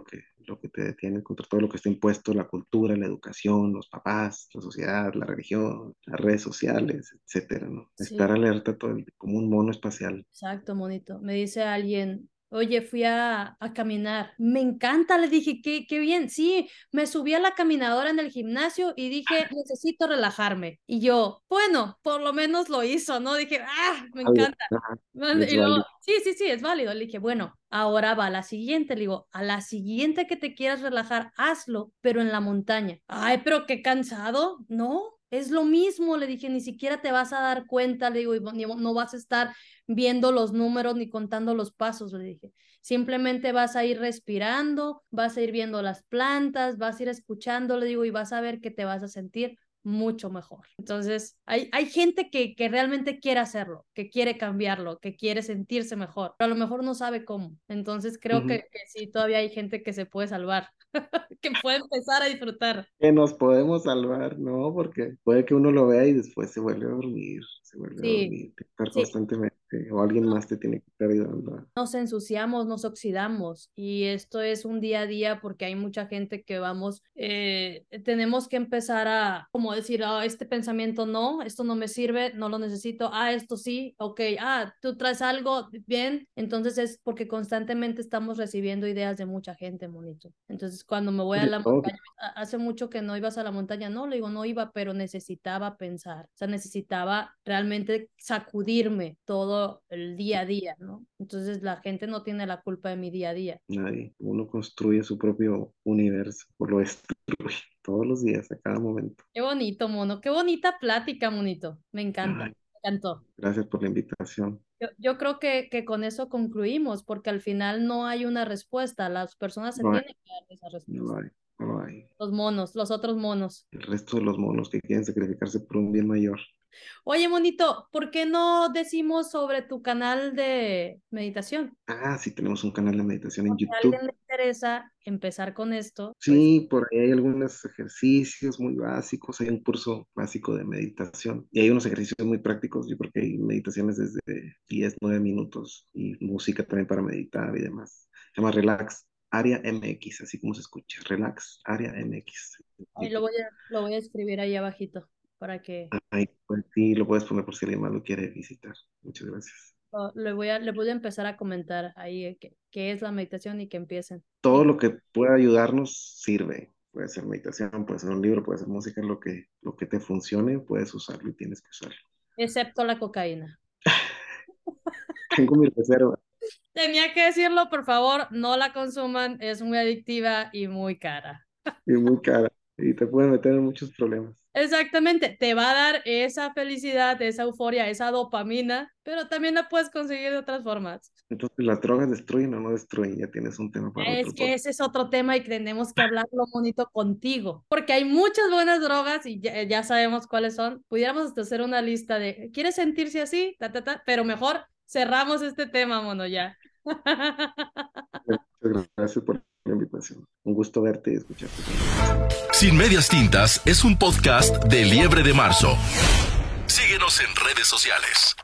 lo que, lo que te detiene contra todo lo que está impuesto, la cultura, la educación, los papás, la sociedad, la religión, las redes sociales, etcétera, ¿no? Sí. Estar alerta todo el, como un mono espacial. Exacto, monito. Me dice alguien, oye, fui a, a caminar. Me encanta, le dije, qué, qué bien. Sí, me subí a la caminadora en el gimnasio y dije, necesito relajarme. Y yo, bueno, por lo menos lo hizo, ¿no? Dije, ah, me encanta. Y luego, sí, sí, sí, es válido. Le dije, bueno, ahora va a la siguiente. Le digo, a la siguiente que te quieras relajar, hazlo, pero en la montaña. Ay, pero qué cansado. No, es lo mismo. Le dije, ni siquiera te vas a dar cuenta. Le digo, y no vas a estar viendo los números ni contando los pasos. Le dije, simplemente vas a ir respirando, vas a ir viendo las plantas, vas a ir escuchando. Le digo, y vas a ver que te vas a sentir mucho mejor. Entonces, hay, hay gente que, que realmente quiere hacerlo, que quiere cambiarlo, que quiere sentirse mejor, pero a lo mejor no sabe cómo. Entonces, creo que, que sí, todavía hay gente que se puede salvar, que puede empezar a disfrutar. Que nos podemos salvar, ¿no? Porque puede que uno lo vea y después se vuelve a dormir, se vuelve a dormir, estar sí. constantemente, o alguien más te tiene que estar ayudando. Nos ensuciamos, nos oxidamos y esto es un día a día porque hay mucha gente que vamos, eh, tenemos que empezar a, como decir, ah, este pensamiento no, esto no me sirve, no lo necesito, ah, esto sí, ok, ah, tú traes algo, bien, entonces es porque constantemente estamos recibiendo ideas de mucha gente, monito. Entonces cuando me voy a la montaña, hace mucho que no ibas a la montaña, no, le digo, no iba, pero necesitaba pensar, o sea, necesitaba realmente sacudirme todo el día a día, ¿no? Entonces la gente no tiene la culpa de mi día a día. Nadie. Uno construye su propio universo, o lo destruye todos los días, a cada momento. Qué bonito, mono, qué bonita plática, monito, me encanta, Ay. me encantó. Gracias por la invitación. Yo, yo creo que, que con eso concluimos, porque al final no hay una respuesta, las personas se No hay. tienen que dar esa No respuesta. lo hay, no hay. Los monos, los otros monos. El resto de los monos que quieren sacrificarse por un bien mayor. Oye, monito, ¿por qué no decimos sobre tu canal de meditación? Ah, sí, tenemos un canal de meditación en Si a YouTube. alguien le interesa empezar con esto, pues, Sí, por ahí hay algunos ejercicios muy básicos, hay un curso básico de meditación y hay unos ejercicios muy prácticos, yo creo que hay meditaciones desde 10, 9 minutos y música también para meditar y demás. Se llama Relax Área MX, así como se escucha, Relax Área MX. ahí lo voy a, lo voy a escribir ahí abajito para que pues sí, lo puedes poner por si alguien más lo quiere visitar. Muchas gracias. le voy a, le voy a empezar a comentar ahí qué, qué es la meditación y que empiecen. Todo lo que pueda ayudarnos sirve. Puede ser meditación, puede ser un libro, puede ser música, lo que, lo que te funcione, puedes usarlo y tienes que usarlo. Excepto la cocaína. Tengo mi reserva. Tenía que decirlo, por favor, no la consuman, es muy adictiva y muy cara. y muy cara y te puede meter en muchos problemas. Exactamente, te va a dar esa felicidad, esa euforia, esa dopamina, pero también la puedes conseguir de otras formas. Entonces, ¿las drogas destruyen o no destruyen? Ya tienes un tema para Es otro que podcast. ese es otro tema y tenemos que hablarlo bonito contigo, porque hay muchas buenas drogas y ya, ya sabemos cuáles son. Pudiéramos hasta hacer una lista de, ¿quieres sentirse así? Ta, ta, ta, pero mejor cerramos este tema, mono, ya. Muchas gracias por la invitación. Un gusto verte y escucharte. Sin Medias Tintas es un podcast de Liebre de Marzo. Síguenos en redes sociales.